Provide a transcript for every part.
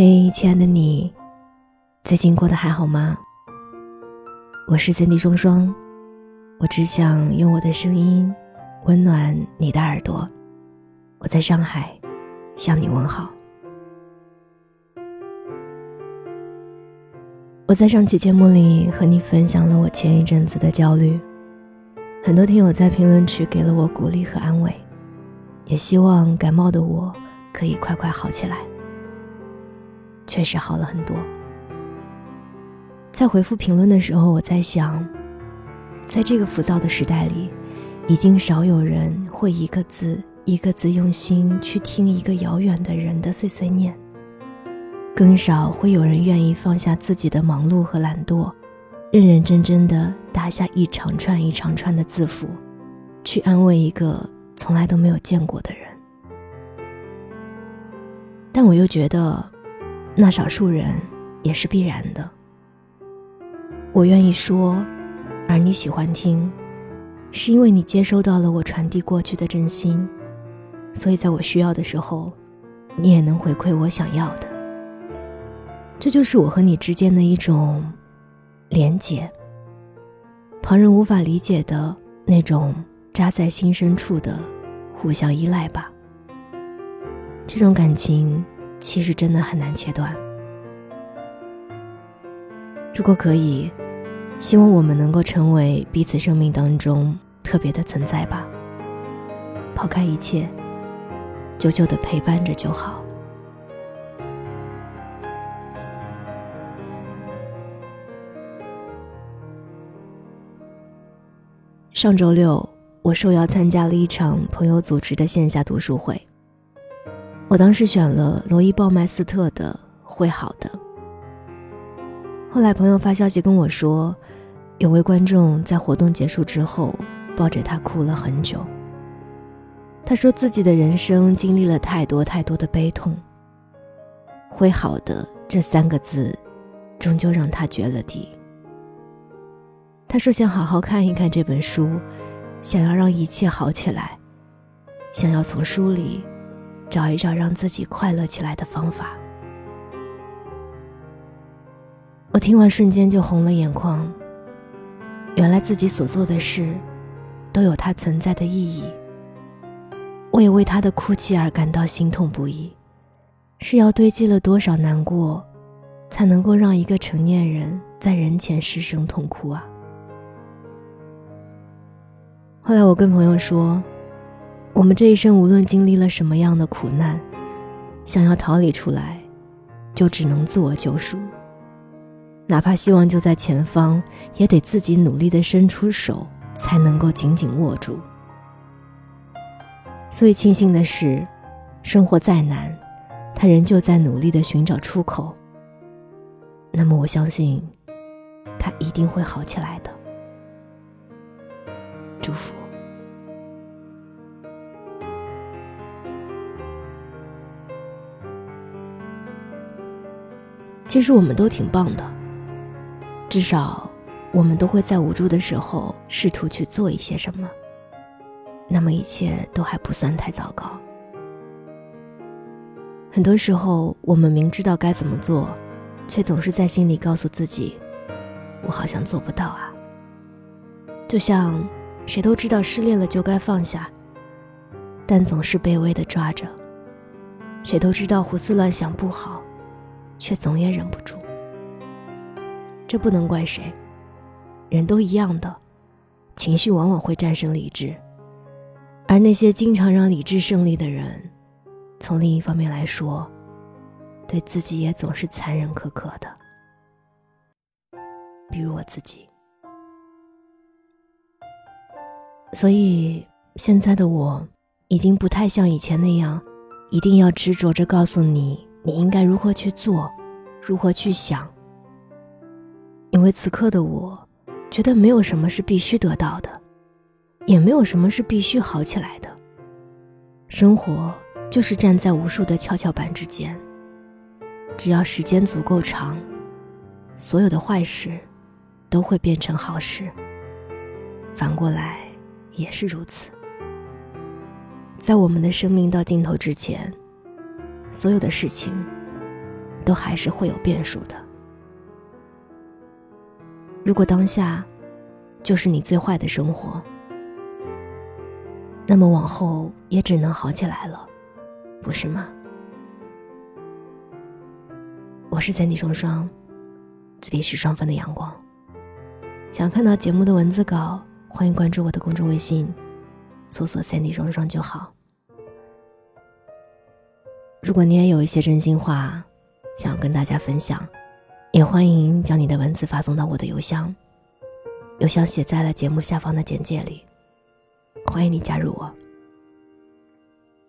嘿，亲爱的你，最近过得还好吗？我是三 D 双双，我只想用我的声音温暖你的耳朵。我在上海向你问好。我在上期节目里和你分享了我前一阵子的焦虑，很多听友在评论区给了我鼓励和安慰，也希望感冒的我可以快快好起来。确实好了很多。在回复评论的时候，我在想，在这个浮躁的时代里，已经少有人会一个字一个字用心去听一个遥远的人的碎碎念，更少会有人愿意放下自己的忙碌和懒惰，认认真真的打下一长串一长串的字符，去安慰一个从来都没有见过的人。但我又觉得。那少数人也是必然的。我愿意说，而你喜欢听，是因为你接收到了我传递过去的真心，所以在我需要的时候，你也能回馈我想要的。这就是我和你之间的一种连结，旁人无法理解的那种扎在心深处的互相依赖吧。这种感情。其实真的很难切断。如果可以，希望我们能够成为彼此生命当中特别的存在吧。抛开一切，久久的陪伴着就好。上周六，我受邀参加了一场朋友组织的线下读书会。我当时选了罗伊·鲍麦斯特的《会好的》。后来朋友发消息跟我说，有位观众在活动结束之后抱着他哭了很久。他说自己的人生经历了太多太多的悲痛。会好的这三个字，终究让他绝了地。他说想好好看一看这本书，想要让一切好起来，想要从书里。找一找让自己快乐起来的方法。我听完瞬间就红了眼眶。原来自己所做的事，都有它存在的意义。我也为他的哭泣而感到心痛不已。是要堆积了多少难过，才能够让一个成年人在人前失声痛哭啊？后来我跟朋友说。我们这一生无论经历了什么样的苦难，想要逃离出来，就只能自我救赎。哪怕希望就在前方，也得自己努力的伸出手，才能够紧紧握住。所以庆幸的是，生活再难，他仍旧在努力的寻找出口。那么我相信，他一定会好起来的。祝福。其实我们都挺棒的，至少我们都会在无助的时候试图去做一些什么。那么一切都还不算太糟糕。很多时候我们明知道该怎么做，却总是在心里告诉自己：“我好像做不到啊。”就像谁都知道失恋了就该放下，但总是卑微的抓着；谁都知道胡思乱想不好。却总也忍不住，这不能怪谁，人都一样的，情绪往往会战胜理智，而那些经常让理智胜利的人，从另一方面来说，对自己也总是残忍苛刻的，比如我自己。所以现在的我，已经不太像以前那样，一定要执着着告诉你。你应该如何去做，如何去想？因为此刻的我，觉得没有什么是必须得到的，也没有什么是必须好起来的。生活就是站在无数的跷跷板之间，只要时间足够长，所有的坏事都会变成好事。反过来也是如此。在我们的生命到尽头之前。所有的事情，都还是会有变数的。如果当下就是你最坏的生活，那么往后也只能好起来了，不是吗？我是三 D 双双，这里是双份的阳光。想看到节目的文字稿，欢迎关注我的公众微信，搜索“三 D 双双”就好。如果你也有一些真心话，想要跟大家分享，也欢迎将你的文字发送到我的邮箱，邮箱写在了节目下方的简介里。欢迎你加入我，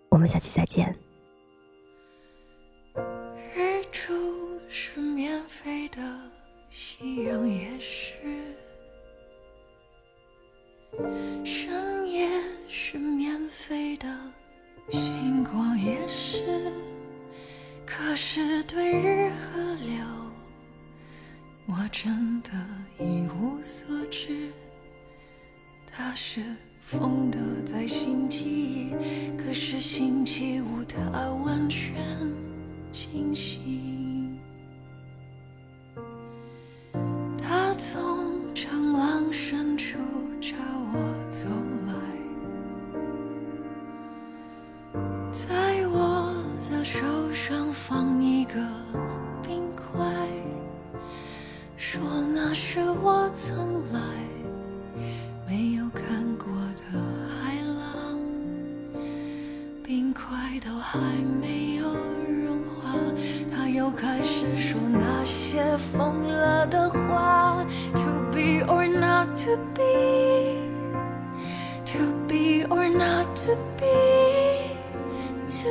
我们下期再见。日出是免费的，夕阳也是，也是，可是对日和流，我真的一无所知。他是风的在星期一，可是星期五他完全清醒。他从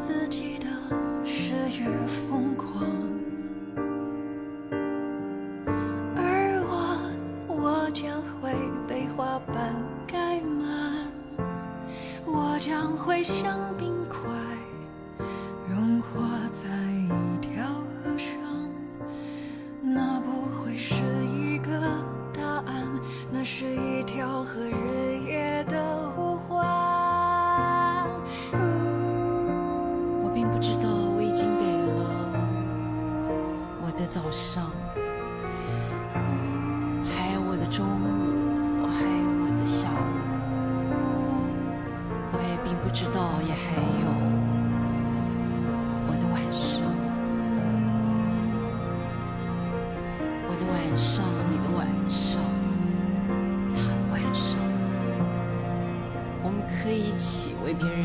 自己的失语疯狂。不知道也还有我的晚上。我的晚上你的晚上他的晚上。我们可以一起为别人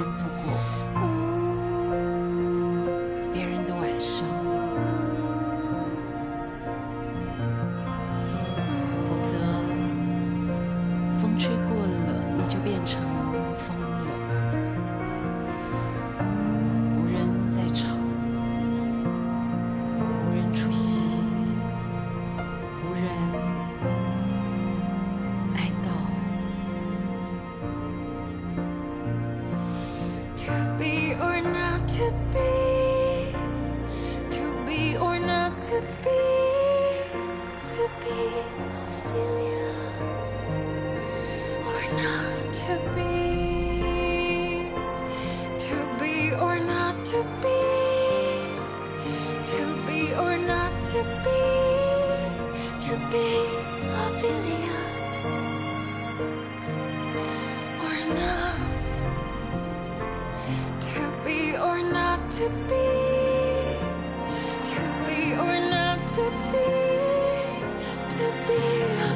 to be, to be or not to be, to be